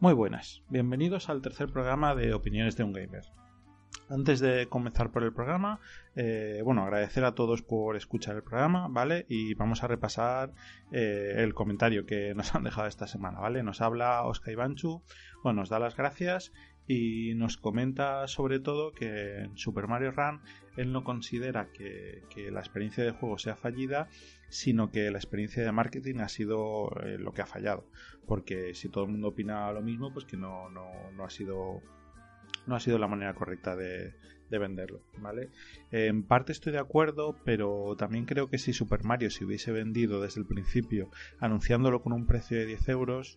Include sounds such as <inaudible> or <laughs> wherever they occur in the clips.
Muy buenas, bienvenidos al tercer programa de Opiniones de un Gamer. Antes de comenzar por el programa, eh, bueno, agradecer a todos por escuchar el programa, ¿vale? Y vamos a repasar eh, el comentario que nos han dejado esta semana, ¿vale? Nos habla Oscar Ivanchu, bueno, nos da las gracias y nos comenta sobre todo que en Super Mario Run él no considera que, la experiencia de juego sea fallida, sino que la experiencia de marketing ha sido eh, lo que ha fallado. Porque si todo el mundo opina lo mismo, pues que no, no, ha sido no ha sido la manera correcta de, venderlo, ¿vale? En parte estoy de acuerdo, pero también creo que si Super Mario se hubiese vendido desde el principio anunciándolo con un precio de 10 euros,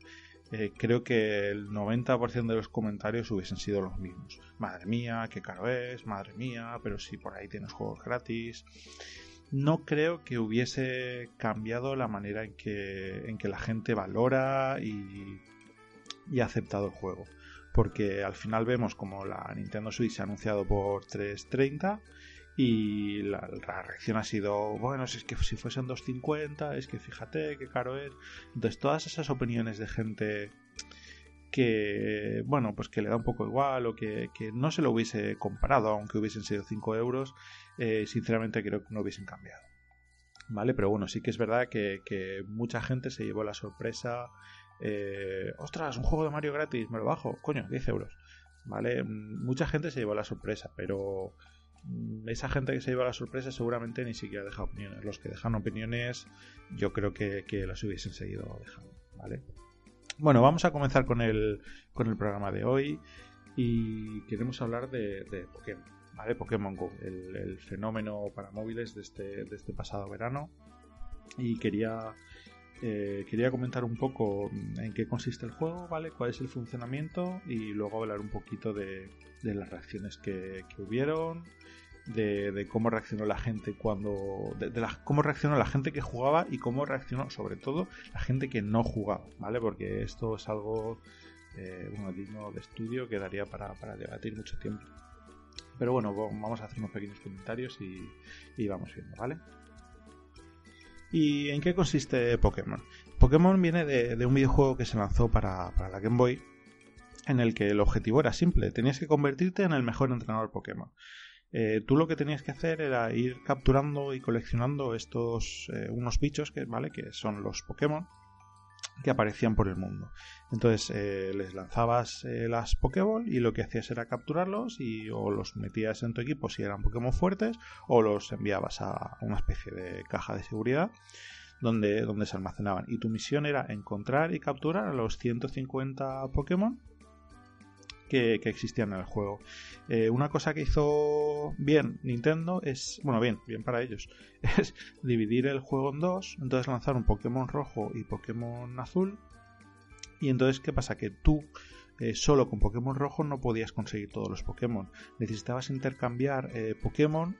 eh, creo que el 90% de los comentarios hubiesen sido los mismos. Madre mía, qué caro es, madre mía, pero si por ahí tienes juegos gratis. No creo que hubiese cambiado la manera en que, en que la gente valora y, y ha aceptado el juego. Porque al final vemos como la Nintendo Switch se ha anunciado por 330 y la, reacción ha sido, bueno, si es que si fuesen 2.50, es que fíjate qué caro es. Entonces todas esas opiniones de gente que, bueno, pues que le da un poco igual o que, no se lo hubiese comparado, aunque hubiesen sido 5 euros, eh, sinceramente creo que no hubiesen cambiado. ¿Vale? Pero bueno, sí que es verdad que, mucha gente se llevó la sorpresa. Eh, ostras, un juego de Mario gratis, me lo bajo, coño, 10 euros. ¿Vale? Mucha gente se llevó la sorpresa, pero Mm, esa gente que se lleva la sorpresa seguramente ni siquiera deja opiniones. Los que dejan opiniones, yo creo que, las hubiesen seguido dejando. ¿vale? Bueno, vamos a comenzar con el, con el programa de hoy y queremos hablar de, Pokémon. ¿vale? Pokémon Go, el, fenómeno para móviles de este, de este pasado verano. Y quería eh, quería comentar un poco en qué consiste el juego, ¿vale? Cuál es el funcionamiento y luego hablar un poquito de, las reacciones que, hubieron, de, cómo reaccionó la gente cuando. de, cómo reaccionó la gente que jugaba y cómo reaccionó, sobre todo, la gente que no jugaba, ¿vale? Porque esto es algo eh, digno de estudio que daría para, debatir mucho tiempo. Pero bueno, vamos a hacer unos pequeños comentarios y, y vamos viendo, ¿vale? ¿Y en qué consiste Pokémon? Pokémon viene de, un videojuego que se lanzó para, la Game Boy, en el que el objetivo era simple, tenías que convertirte en el mejor entrenador Pokémon. Eh, tú lo que tenías que hacer era ir capturando y coleccionando estos eh, unos bichos que, ¿vale? que son los Pokémon que aparecían por el mundo. Entonces eh, les lanzabas eh, las Pokéball y lo que hacías era capturarlos y o los metías en tu equipo si eran Pokémon fuertes o los enviabas a una especie de caja de seguridad donde, donde se almacenaban. Y tu misión era encontrar y capturar a los 150 Pokémon que, existían en el juego. Eh, una cosa que hizo bien Nintendo es, bueno, bien, bien para ellos, <laughs> es dividir el juego en dos, entonces lanzar un Pokémon rojo y Pokémon azul. Y entonces, ¿qué pasa? Que tú eh, solo con Pokémon rojo no podías conseguir todos los Pokémon. Necesitabas intercambiar eh, Pokémon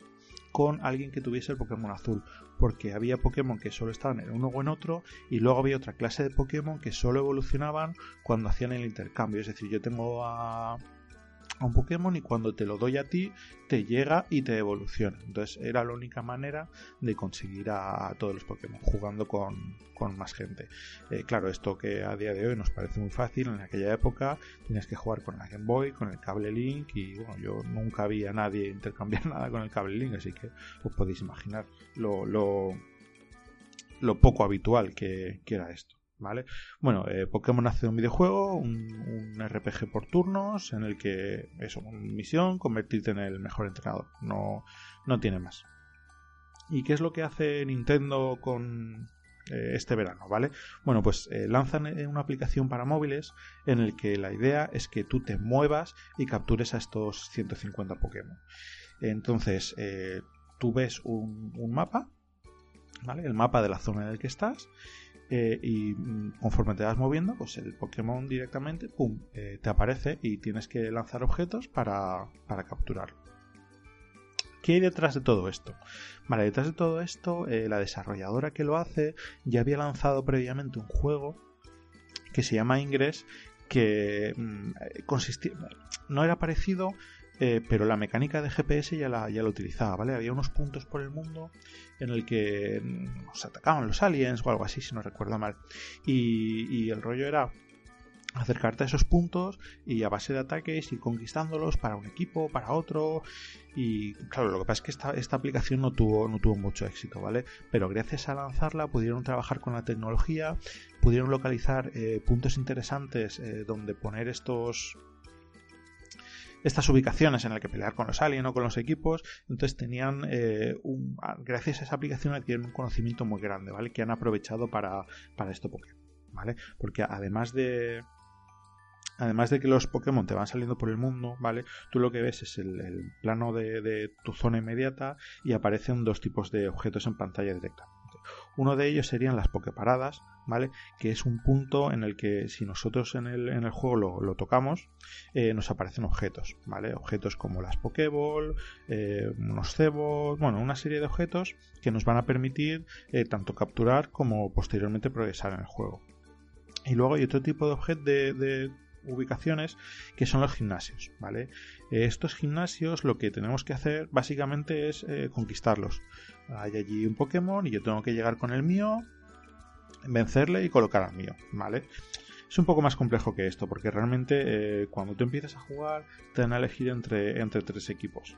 con alguien que tuviese el Pokémon azul, porque había Pokémon que solo estaban en uno o en otro, y luego había otra clase de Pokémon que solo evolucionaban cuando hacían el intercambio. Es decir, yo tengo a, un Pokémon y cuando te lo doy a ti te llega y te evoluciona. Entonces era la única manera de conseguir a, todos los Pokémon jugando con, más gente. Eh, claro, esto que a día de hoy nos parece muy fácil, en aquella época tenías que jugar con la Game Boy, con el cable Link y bueno, yo nunca vi a nadie intercambiar <laughs> nada con el cable Link, así que os podéis imaginar lo, lo, poco habitual que era esto. Bueno, eh, Pokémon hace un videojuego, un, RPG por turnos, en el que es una misión, convertirte en el mejor entrenador. No, no tiene más. ¿Y qué es lo que hace Nintendo con eh, este verano, ¿vale? Bueno, pues eh, lanzan una aplicación para móviles en el que la idea es que tú te muevas y captures a estos 150 Pokémon. Entonces, tú ves un, un mapa, ¿vale? El mapa de la zona en el que estás eh, y mm, conforme te vas moviendo, pues el Pokémon directamente, ¡pum!, eh, te aparece y tienes que lanzar objetos para, para capturarlo. ¿Qué hay detrás de todo esto? Vale, detrás de todo esto, eh, la desarrolladora que lo hace ya había lanzado previamente un juego que se llama Ingress, que mm, consistía, no era parecido, eh, pero la mecánica de GPS ya la, ya la utilizaba, ¿vale? Había unos puntos por el mundo en el que nos atacaban los aliens o algo así, si no recuerdo mal. Y, el rollo era acercarte a esos puntos y a base de ataques ir conquistándolos para un equipo, para otro. Y claro, lo que pasa es que esta, esta aplicación no tuvo, no tuvo mucho éxito, ¿vale? Pero gracias a lanzarla pudieron trabajar con la tecnología, pudieron localizar eh, puntos interesantes eh, donde poner estos estas ubicaciones en las que pelear con los aliens o con los equipos. Entonces tenían, eh, un, gracias a esa aplicación, adquieren un conocimiento muy grande, ¿vale? Que han aprovechado para, para esto Pokémon, ¿vale? Porque además de, además de que los Pokémon te van saliendo por el mundo, ¿vale? Tú lo que ves es el, plano de, tu zona inmediata y aparecen dos tipos de objetos en pantalla directamente. Uno de ellos serían las Poképaradas, ¿vale? Que es un punto en el que si nosotros en el, en el juego lo, tocamos, eh, nos aparecen objetos, ¿vale? Objetos como las Pokéball, eh, unos cebos, bueno, una serie de objetos que nos van a permitir eh, tanto capturar como posteriormente progresar en el juego. Y luego hay otro tipo de objeto de, ubicaciones que son los gimnasios, ¿vale? Estos gimnasios lo que tenemos que hacer básicamente es conquistarlos. Hay allí un Pokémon y yo tengo que llegar con el mío, vencerle y colocar al mío, ¿vale? Es un poco más complejo que esto, porque realmente eh, cuando tú empiezas a jugar te dan a elegir entre, entre tres equipos.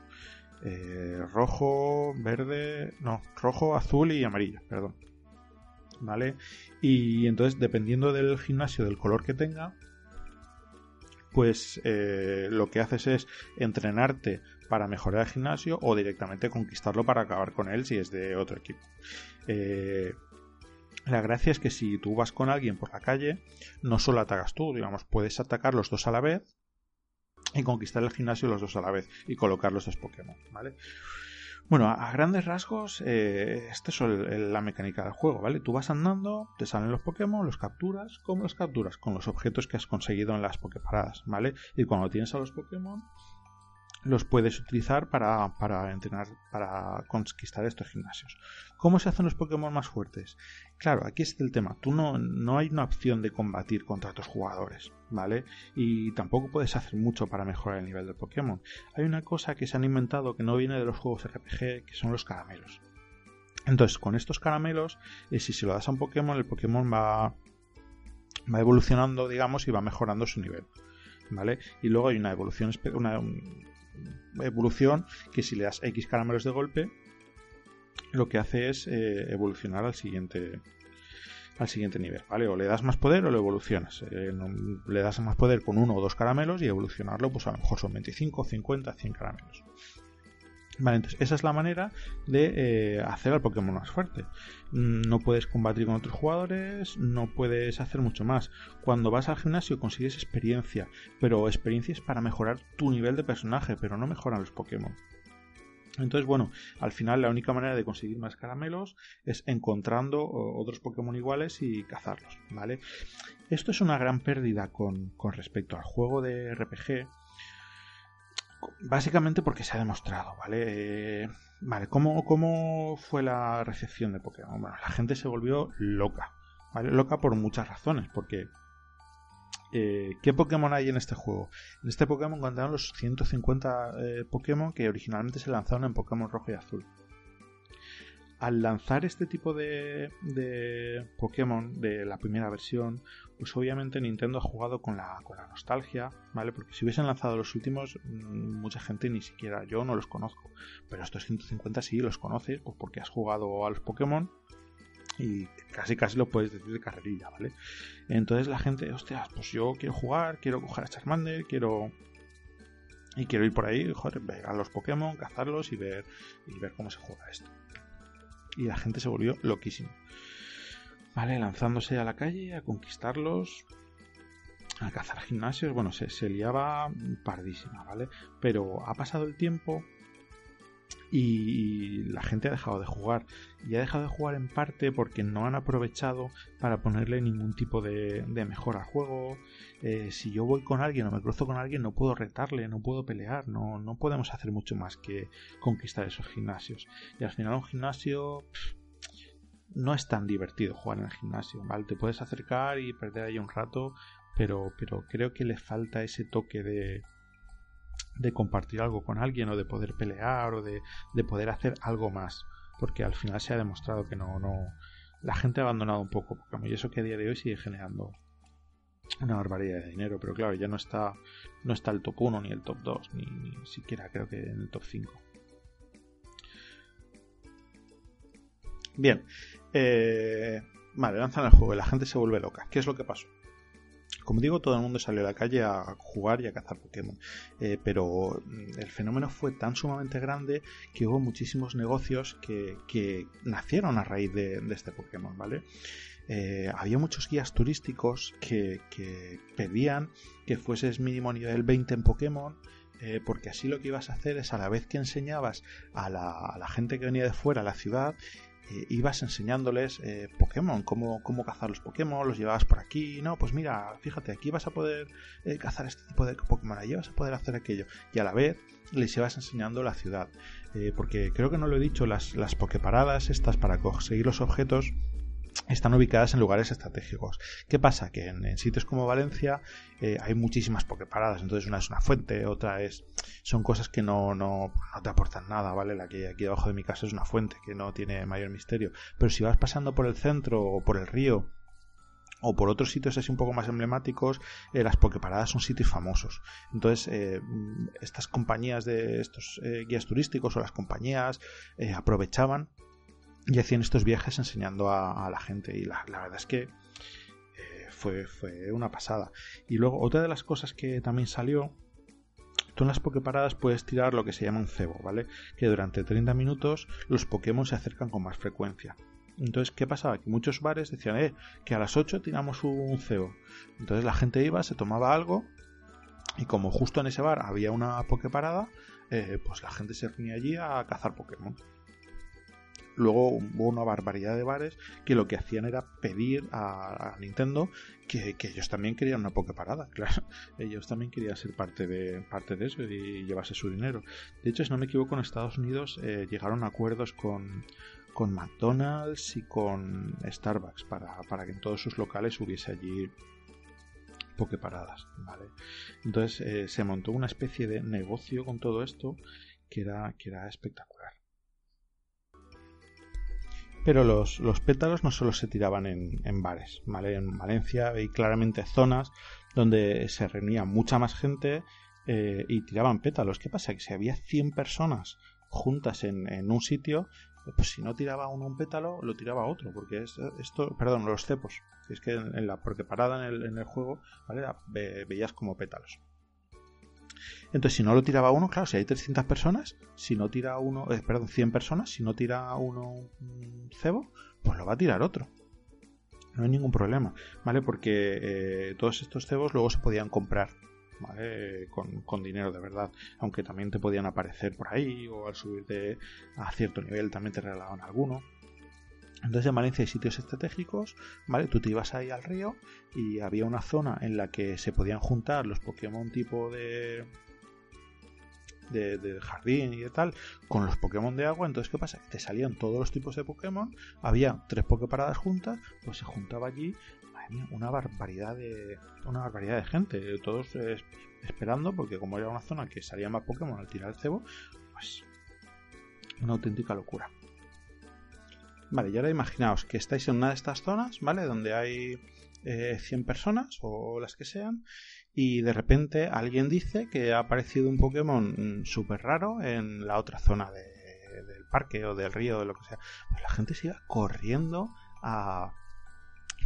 rojo, verde, no, rojo, azul y amarillo, perdón. ¿Vale? Y entonces, dependiendo del gimnasio, del color que tenga, pues eh, lo que haces es entrenarte para mejorar el gimnasio o directamente conquistarlo para acabar con él si es de otro equipo. Eh, la gracia es que si tú vas con alguien por la calle, no solo atacas tú, digamos, puedes atacar los dos a la vez y conquistar el gimnasio los dos a la vez y colocar los dos Pokémon, ¿vale? Bueno, a, grandes rasgos, eh, esta es la mecánica del juego, ¿vale? Tú vas andando, te salen los Pokémon, los capturas. ¿Cómo los capturas? Con los objetos que has conseguido en las Poképaradas, ¿vale? Y cuando tienes a los Pokémon, los puedes utilizar para, para entrenar, para conquistar estos gimnasios. ¿Cómo se hacen los Pokémon más fuertes? Claro, aquí está el tema. Tú no, no hay una opción de combatir contra otros jugadores, ¿vale? Y tampoco puedes hacer mucho para mejorar el nivel del Pokémon. Hay una cosa que se han inventado que no viene de los juegos RPG, que son los caramelos. Entonces, con estos caramelos, eh, si se lo das a un Pokémon, el Pokémon va, va evolucionando, digamos, y va mejorando su nivel. ¿Vale? Y luego hay una evolución, una, evolución que si le das X caramelos de golpe, lo que hace es eh, evolucionar al siguiente al siguiente nivel, ¿vale? O le das más poder o lo evolucionas. Eh, le das más poder con uno o dos caramelos y evolucionarlo, pues a lo mejor son 25, 50, 100 caramelos. Vale, entonces esa es la manera de eh, hacer al Pokémon más fuerte. Mm, no puedes combatir con otros jugadores, no puedes hacer mucho más. Cuando vas al gimnasio consigues experiencia, pero experiencia es para mejorar tu nivel de personaje, pero no mejoran los Pokémon. Entonces, bueno, al final la única manera de conseguir más caramelos es encontrando otros Pokémon iguales y cazarlos, ¿vale? Esto es una gran pérdida con, con respecto al juego de RPG Básicamente porque se ha demostrado, ¿vale? Eh, vale, ¿cómo, ¿cómo fue la recepción de Pokémon? Bueno, la gente se volvió loca, ¿vale? Loca por muchas razones, porque eh, ¿Qué Pokémon hay en este juego? En este Pokémon contaron los 150 eh, Pokémon que originalmente se lanzaron en Pokémon Rojo y Azul al lanzar este tipo de, Pokémon de la primera versión, pues obviamente Nintendo ha jugado con la, nostalgia, ¿vale? Porque si hubiesen lanzado los últimos, mm, mucha gente ni siquiera yo no los conozco. Pero estos 150 sí los conoces, pues porque has jugado a los Pokémon y casi casi lo puedes decir de carrerilla, ¿vale? Entonces la gente, hostia, pues yo quiero jugar, quiero coger a Charmander, quiero y quiero ir por ahí, joder, ver a los Pokémon, cazarlos y ver y ver cómo se juega esto y la gente se volvió loquísima. Vale, lanzándose a la calle a conquistarlos, a cazar gimnasios, bueno, se, liaba pardísima, ¿vale? Pero ha pasado el tiempo y la gente ha dejado de jugar. Y ha dejado de jugar en parte porque no han aprovechado para ponerle ningún tipo de, mejora al juego. Eh, si yo voy con alguien o me cruzo con alguien, no puedo retarle, no puedo pelear, no, no podemos hacer mucho más que conquistar esos gimnasios. Y al final un gimnasio... no es tan divertido jugar en el gimnasio, ¿vale? Te puedes acercar y perder ahí un rato, pero, pero creo que le falta ese toque de, de compartir algo con alguien o de poder pelear o de, poder hacer algo más porque al final se ha demostrado que no no la gente ha abandonado un poco Pokémon y eso que a día de hoy sigue generando una barbaridad de dinero, pero claro, ya no está, no está el top 1 ni el top 2, ni, ni siquiera creo que en el top 5. Bien, eh, vale, lanzan el juego y la gente se vuelve loca. ¿Qué es lo que pasó? Como digo, todo el mundo salió a la calle a jugar y a cazar Pokémon. Eh, pero mm, el fenómeno fue tan sumamente grande que hubo muchísimos negocios que, nacieron a raíz de, este Pokémon, ¿vale? Eh, había muchos guías turísticos que, pedían que fueses mínimo nivel 20 en Pokémon, porque así lo que ibas a hacer es a la vez que enseñabas a la, a la, gente que venía de fuera a la ciudad, eh, ibas enseñándoles eh, Pokémon, cómo, cómo cazar los Pokémon, los llevabas por aquí, no, pues mira, fíjate, aquí vas a poder eh, cazar este tipo de Pokémon, allí vas a poder hacer aquello, y a la vez les ibas enseñando la ciudad, porque creo que no lo he dicho, las, las Poképaradas estas para conseguir los objetos están ubicadas en lugares estratégicos. ¿Qué pasa? Que en, sitios como Valencia eh, hay muchísimas pokeparadas. Entonces una es una fuente, otra es... Son cosas que no, no, no te aportan nada, ¿vale? La que aquí debajo de mi casa es una fuente, que no tiene mayor misterio. Pero si vas pasando por el centro o por el río o por otros sitios así un poco más emblemáticos, eh, las pokeparadas son sitios famosos. Entonces, eh, estas compañías de estos guías turísticos o las compañías aprovechaban y hacían estos viajes enseñando a, la gente y la, verdad es que eh, fue, fue una pasada. Y luego otra de las cosas que también salió tú en las pokeparadas puedes tirar lo que se llama un cebo, ¿vale? Que durante 30 minutos los Pokémon se acercan con más frecuencia. Entonces, ¿qué pasaba? Que muchos bares decían, eh, que a las 8 tiramos un cebo. Entonces la gente iba, se tomaba algo y como justo en ese bar había una pokeparada, eh, pues la gente se reunía allí a cazar Pokémon. Luego hubo una barbaridad de bares que lo que hacían era pedir a, Nintendo que, ellos también querían una parada, <laughs> claro. Ellos también querían ser parte de, parte de eso y llevarse su dinero. De hecho, si no me equivoco, en Estados Unidos eh, llegaron a acuerdos con, con McDonald's y con Starbucks para, para que en todos sus locales hubiese allí pokeparadas, ¿vale? Entonces eh, se montó una especie de negocio con todo esto que era, que era espectacular. Pero los, pétalos no solo se tiraban en, bares, ¿vale? En Valencia hay claramente zonas donde se reunía mucha más gente eh, y tiraban pétalos. ¿Qué pasa? Que si había 100 personas juntas en, un sitio, pues si no tiraba uno un pétalo, lo tiraba otro, porque esto, perdón, los cepos, es que en, la, porque parada en el, en el juego, ¿vale? veías como pétalos. Entonces, si no lo tiraba uno, claro, si hay 300 personas, si no tira uno, eh, perdón, 100 personas, si no tira uno un cebo, pues lo va a tirar otro. No hay ningún problema, ¿vale? Porque eh, todos estos cebos luego se podían comprar, ¿vale? Con, dinero de verdad, aunque también te podían aparecer por ahí o al subir de, a cierto nivel también te regalaban alguno. Entonces en Valencia hay sitios estratégicos, ¿vale? Tú te ibas ahí al río y había una zona en la que se podían juntar los Pokémon tipo de, de, jardín y de tal, con los Pokémon de agua. Entonces, ¿qué pasa? Te salían todos los tipos de Pokémon, había tres Poképaradas juntas, pues se juntaba allí una barbaridad de una barbaridad de gente, todos esperando, porque como era una zona que salía más Pokémon al tirar el cebo, pues una auténtica locura. Vale, y ahora imaginaos que estáis en una de estas zonas, ¿vale? Donde hay 100 eh, personas o las que sean y de repente alguien dice que ha aparecido un Pokémon súper raro en la otra zona del parque o del río o lo que sea. Pues la gente se iba corriendo a,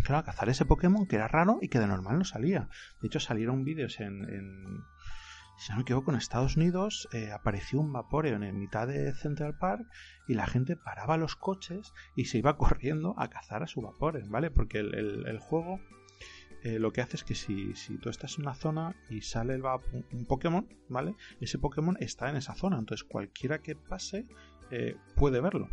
claro, a cazar ese Pokémon que era raro y que de normal no salía. De hecho salieron vídeos en, si no me equivoco, en Estados Unidos eh, apareció un Vaporeon en mitad de Central Park y la gente paraba los coches y se iba <laughs> corriendo a cazar a su Vaporeon, ¿vale? Porque el, juego eh, lo que hace es que si, tú estás en una zona y sale el un Pokémon, ¿vale? Ese Pokémon está en esa zona, entonces cualquiera que pase eh, puede verlo.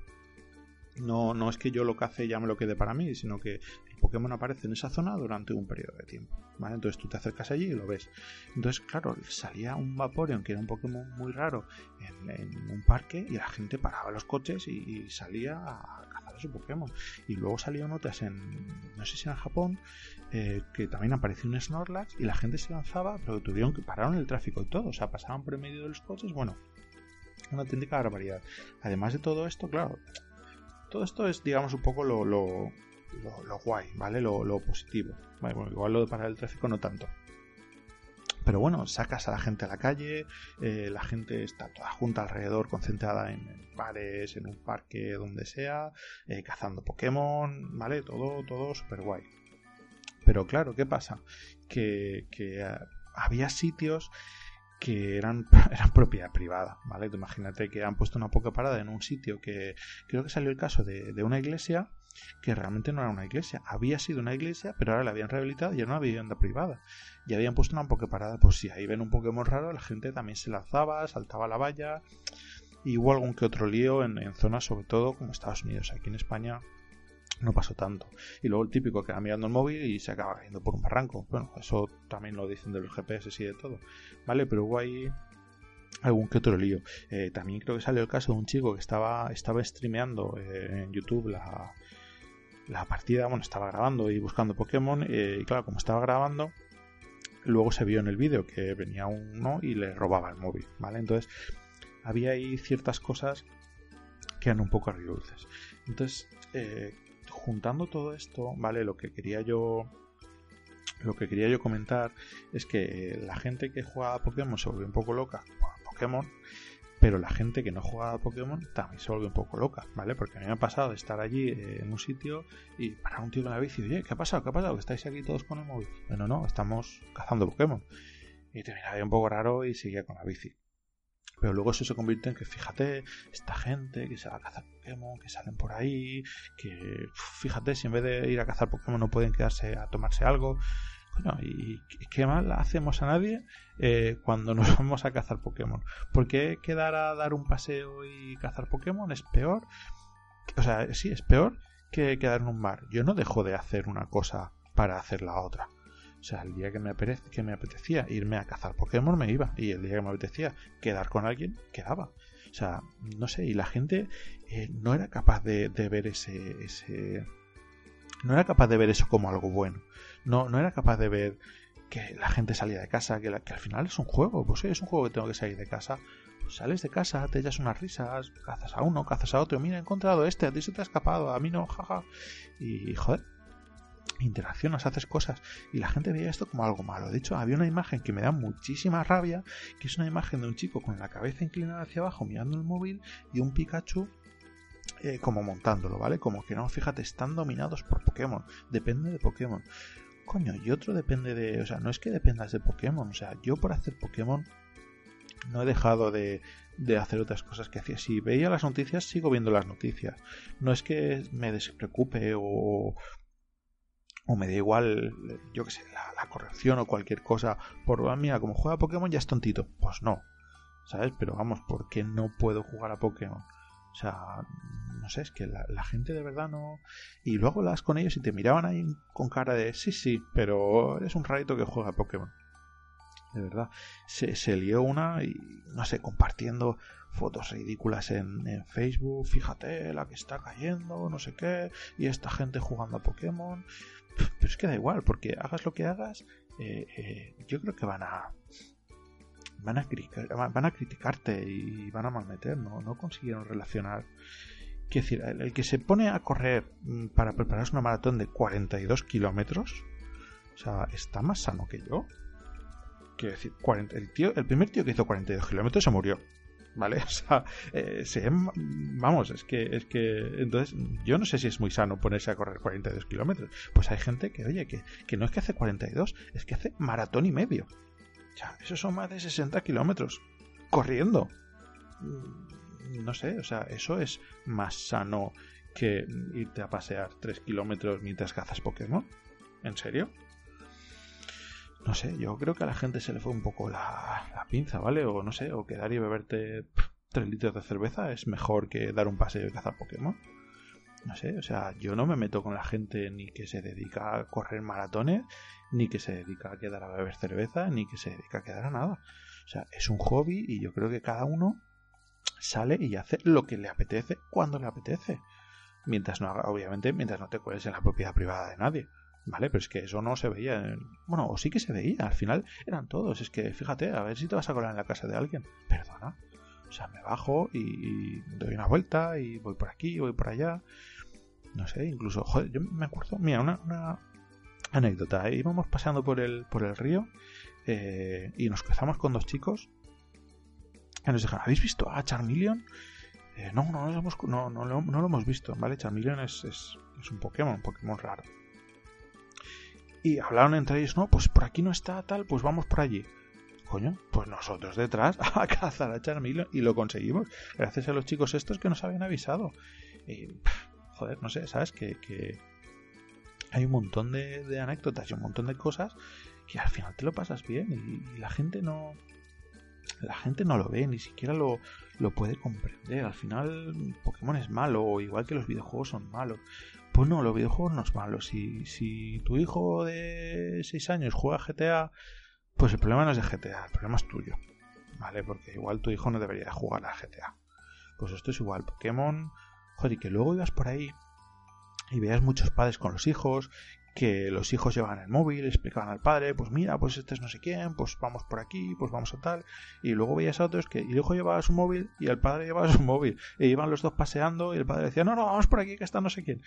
No, no es que yo lo cace y ya me lo quede para mí, sino que Pokémon aparece en esa zona durante un periodo de tiempo. Entonces tú te acercas allí y lo ves. Entonces, claro, salía un Vaporeon, que era un Pokémon muy raro, en, un parque y la gente paraba los coches y, salía a cazar a su Pokémon. Y luego salían otras en, no sé si en Japón, eh, que también apareció un Snorlax y la gente se lanzaba, pero tuvieron que pararon el tráfico y todo. O sea, pasaban por el medio de los coches. Bueno, una auténtica barbaridad. Además de todo esto, claro, todo esto es, digamos, un poco lo, guay, ¿vale? Lo, positivo. igual lo de parar el tráfico no tanto. Pero bueno, sacas a la gente a la calle, eh, la gente está toda junta alrededor, concentrada en, bares, en un parque, donde sea, eh, cazando Pokémon, ¿vale? Todo, todo súper guay. Pero claro, ¿qué pasa? Que, que había sitios que eran, <laughs> eran propiedad privada, ¿vale? imagínate que han puesto una poca parada en un sitio que creo que salió el caso de, una iglesia que realmente no era una iglesia, había sido una iglesia, pero ahora la habían rehabilitado y era una vivienda privada. Y habían puesto una poca parada, pues si ahí ven un Pokémon raro, la gente también se lanzaba, saltaba la valla, y hubo algún que otro lío en, en zonas, sobre todo como Estados Unidos. Aquí en España no pasó tanto. Y luego el típico que va mirando el móvil y se acaba cayendo por un barranco. Bueno, eso también lo dicen de los GPS y de todo. ¿Vale? Pero hubo ahí algún que otro lío. Eh, también creo que salió el caso de un chico que estaba, estaba streameando eh, en YouTube la, la partida, bueno, estaba grabando y buscando Pokémon. Eh, y claro, como estaba grabando, luego se vio en el vídeo que venía uno y le robaba el móvil, ¿vale? Entonces, había ahí ciertas cosas que eran un poco agridulces. Entonces, eh, juntando todo esto, ¿vale? Lo que quería yo. Lo que quería yo comentar es que la gente que juega Pokémon se vuelve un poco loca con Pokémon, pero la gente que no juega a Pokémon también se vuelve un poco loca, ¿vale? Porque a mí me ha pasado de estar allí eh, en un sitio y parar un tío con la bici oye, ¿qué ha pasado? ¿Qué ha pasado? ¿Que estáis aquí todos con el móvil? Bueno, no, estamos cazando Pokémon. Y te un poco raro y seguía con la bici. Pero luego eso se convierte en que, fíjate, esta gente que se va a cazar Pokémon, que salen por ahí, que, fíjate, si en vez de ir a cazar Pokémon no pueden quedarse a tomarse algo. Bueno, ¿y qué mal hacemos a nadie eh, cuando nos <laughs> vamos a cazar Pokémon? ¿Por qué quedar a dar un paseo y cazar Pokémon es peor? O sea, sí, es peor que quedar en un bar. Yo no dejo de hacer una cosa para hacer la otra. O sea, el día que me, que me apetecía irme a cazar Pokémon me iba. Y el día que me apetecía quedar con alguien, quedaba. O sea, no sé, y la gente eh, no era capaz de, ver ese, ese... No era capaz de ver eso como algo bueno. No, no era capaz de ver que la gente salía de casa, que, que al final es un juego. Pues sí, es un juego que tengo que salir de casa. Pues sales de casa, te echas unas risas, cazas a uno, cazas a otro. Mira, he encontrado este, a ti se te ha escapado, a mí no, jaja. Y joder, interaccionas, haces cosas y la gente veía esto como algo malo. De hecho, había una imagen que me da muchísima rabia, que es una imagen de un chico con la cabeza inclinada hacia abajo mirando el móvil y un Pikachu eh, como montándolo, ¿vale? Como que no, fíjate, están dominados por Pokémon, depende de Pokémon. Coño, y otro depende de, o sea, no es que dependas de Pokémon, o sea, yo por hacer Pokémon no he dejado de, de hacer otras cosas que hacía. Si veía las noticias, sigo viendo las noticias. No es que me despreocupe o, o me da igual, yo que sé, la, corrección o cualquier cosa, por, ah, mira, como juega Pokémon ya es tontito. Pues no, ¿sabes? Pero vamos, ¿por qué no puedo jugar a Pokémon? O sea, no sé, es que la, gente de verdad no... Y luego las con ellos y te miraban ahí con cara de, sí, sí, pero eres un rarito que juega Pokémon. De verdad. Se, se lió una y, no sé, compartiendo fotos ridículas en, en, Facebook, fíjate la que está cayendo, no sé qué, y esta gente jugando a Pokémon. Pero es que da igual, porque hagas lo que hagas, eh, eh, yo creo que van a van a, van a criticarte y van a malmeter, no, no consiguieron relacionar. Quiero decir, el, que se pone a correr mm, para prepararse una maratón de 42 kilómetros, o sea, está más sano que yo. Quiero decir, el, tío, el primer tío que hizo 42 kilómetros se murió. ¿vale? <laughs> O sea, eh, vamos, es que, es que, entonces, yo no sé si es muy sano ponerse a correr 42 kilómetros. Pues hay gente que, oye, que, que no es que hace 42, es que hace maratón y medio. O sea, eso son más de 60 kilómetros corriendo. No sé, o sea, eso es más sano que irte a pasear 3 kilómetros mientras cazas Pokémon. ¿En serio? no sé, yo creo que a la gente se le fue un poco la, pinza, ¿vale? O no sé, o quedar y beberte 3 litros de cerveza es mejor que dar un paseo y cazar Pokémon. No sé, o sea, yo no me meto con la gente ni que se dedica a correr maratones, ni que se dedica a quedar a beber cerveza, ni que se dedica a quedar a nada. O sea, es un hobby y yo creo que cada uno sale y hace lo que le apetece cuando le apetece. Mientras no haga, obviamente, mientras no te cueles en la propiedad privada de nadie. ¿Vale? Pero es que eso no se veía. Bueno, o sí que se veía. Al final eran todos. Es que fíjate, a ver si te vas a colar en la casa de alguien. Perdona. O sea, me bajo y doy una vuelta y voy por aquí, voy por allá. no sé, incluso, joder, yo me acuerdo, mira, una, anécdota, íbamos pasando por el, por el río eh, y nos cruzamos con dos chicos y nos dijeron, ¿habéis visto a Charmeleon? Eh, no, no, no, no, lo hemos visto, ¿vale? Charmeleon es, es, es, un Pokémon, un Pokémon raro. Y hablaron entre ellos, no, pues por aquí no está tal, pues vamos por allí. Coño, pues nosotros detrás <laughs> a cazar a Charmeleon y lo conseguimos, gracias a los chicos estos que nos habían avisado. Joder, no sé, ¿sabes? Que, que hay un montón de, anécdotas y un montón de cosas que al final te lo pasas bien y la gente no, la gente no lo ve, ni siquiera lo, lo puede comprender. Al final, Pokémon es malo, igual que los videojuegos son malos. Pues no, los videojuegos no es malo. Si, si tu hijo de 6 años juega GTA, pues el problema no es de GTA, el problema es tuyo. ¿Vale? Porque igual tu hijo no debería jugar a GTA. Pues esto es igual. Pokémon, joder, y que luego ibas por ahí y veas muchos padres con los hijos que los hijos llevaban el móvil, explicaban al padre, pues mira, pues este es no sé quién, pues vamos por aquí, pues vamos a tal, y luego veías a otros que el hijo llevaba su móvil y el padre llevaba su móvil, e iban los dos paseando y el padre decía, no, no, vamos por aquí que está no sé quién.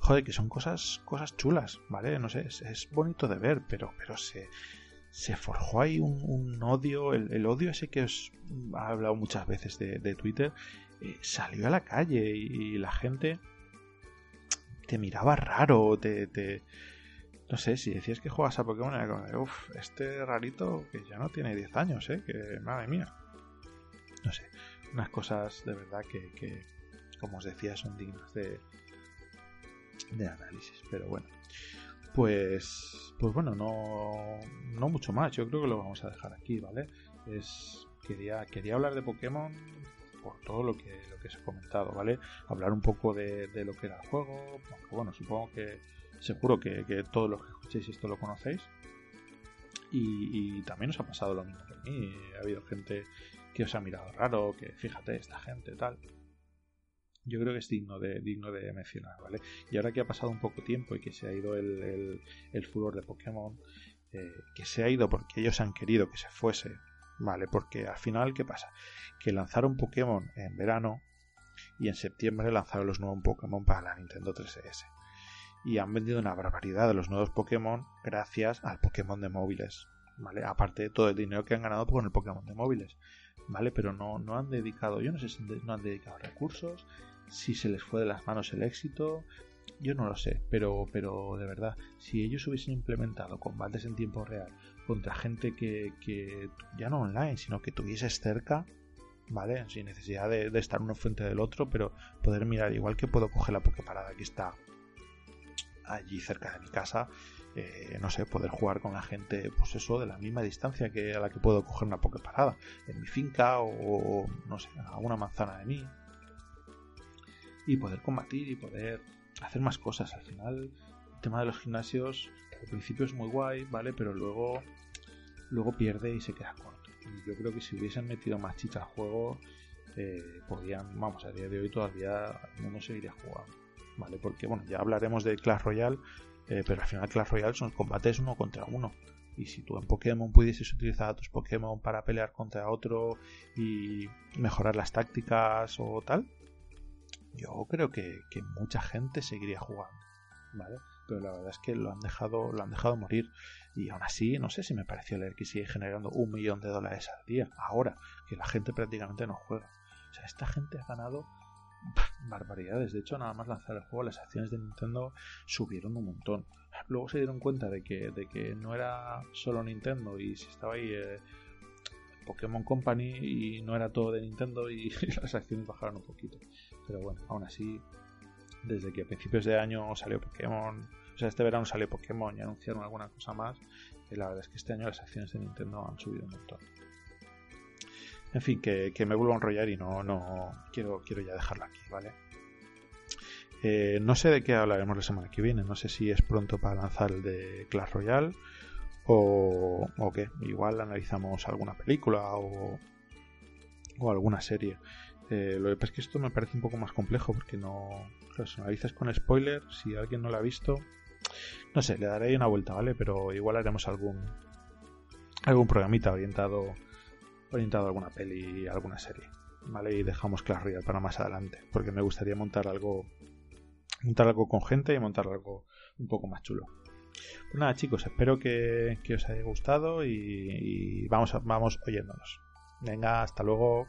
Joder, que son cosas, cosas chulas, ¿vale? No sé, es, bonito de ver, pero, pero se, se forjó ahí un, odio, el, odio ese que os he hablado muchas veces de, Twitter, eh, salió a la calle y la gente te miraba raro, te, te... No sé, si decías que juegas a Pokémon, era como, uff, este rarito que ya no tiene 10 años, ¿eh? Que madre mía. No sé, unas cosas de verdad que, que como os decía, son dignas de, de análisis. Pero bueno, pues, pues bueno, no, no mucho más. Yo creo que lo vamos a dejar aquí, ¿vale? Es, quería, quería hablar de Pokémon por todo lo que, lo que os he comentado, ¿vale? Hablar un poco de, lo que era el juego, bueno, supongo que seguro que, todos los que escuchéis esto lo conocéis. Y, también os ha pasado lo mismo que a mí. Ha habido gente que os ha mirado raro, que fíjate, esta gente, tal. Yo creo que es digno de, digno de mencionar, ¿vale? Y ahora que ha pasado un poco tiempo y que se ha ido el, el, furor de Pokémon, eh, que se ha ido porque ellos han querido que se fuese, ¿vale? Porque al final, ¿qué pasa? Que lanzaron Pokémon en verano y en septiembre lanzaron los nuevos Pokémon para la Nintendo 3DS. Y han vendido una barbaridad de los nuevos Pokémon gracias al Pokémon de móviles, ¿vale? Aparte de todo el dinero que han ganado con el Pokémon de móviles, ¿vale? Pero no, no han dedicado, yo no sé si no han dedicado recursos, si se les fue de las manos el éxito, yo no lo sé, pero, pero de verdad, si ellos hubiesen implementado combates en tiempo real contra gente que, que ya no online, sino que tuvieses cerca, ¿vale? Sin necesidad de, estar uno frente del otro, pero poder mirar, igual que puedo coger la Poképarada que está allí cerca de mi casa, eh, no sé, poder jugar con la gente, pues eso, de la misma distancia que a la que puedo coger una Poképarada, en mi finca o, no sé, a una manzana de mí, y poder combatir y poder hacer más cosas. Al final, el tema de los gimnasios al principio es muy guay, ¿vale? Pero luego, luego pierde y se queda corto. Y yo creo que si hubiesen metido más chicha al juego, eh, podrían, vamos, a día de hoy todavía mundo seguiría jugando, ¿vale? Porque, bueno, ya hablaremos de Clash Royale, eh, pero al final Clash Royale son combates uno contra uno. Y si tú en Pokémon pudieses utilizar a tus Pokémon para pelear contra otro y mejorar las tácticas o tal, yo creo que, mucha gente seguiría jugando, ¿vale? Pero la verdad es que lo han dejado, lo han dejado morir. Y aún así, no sé si me pareció leer que sigue generando un millón de dólares al día. Ahora, que la gente prácticamente no juega. O sea, esta gente ha ganado barbaridades. De hecho, nada más lanzar el juego, las acciones de Nintendo subieron un montón. Luego se dieron cuenta de que, de que no era solo Nintendo y si estaba ahí eh, Pokémon Company y no era todo de Nintendo y <laughs> las acciones bajaron un poquito. Pero bueno, aún así, desde que a principios de año salió Pokémon, o sea, este verano salió Pokémon y anunciaron alguna cosa más, y la verdad es que este año las acciones de Nintendo han subido un montón. En fin, que, me vuelvo a enrollar y no, no quiero, quiero ya dejarlo aquí, ¿vale? Eh, no sé de qué hablaremos la semana que viene, no sé si es pronto para lanzar el de Clash Royale o, o qué, igual analizamos alguna película o, o alguna serie. Eh, lo que pasa es que esto me parece un poco más complejo porque no. Claro, si analizas con spoiler, si alguien no lo ha visto, no sé, le daré una vuelta, ¿vale? Pero igual haremos algún algún programita orientado orientado a alguna peli, alguna serie, ¿vale? Y dejamos Clash Royale para más adelante, porque me gustaría montar algo montar algo con gente y montar algo un poco más chulo. Pues nada, chicos, espero que, os haya gustado y, y vamos, vamos oyéndonos. Venga, hasta luego.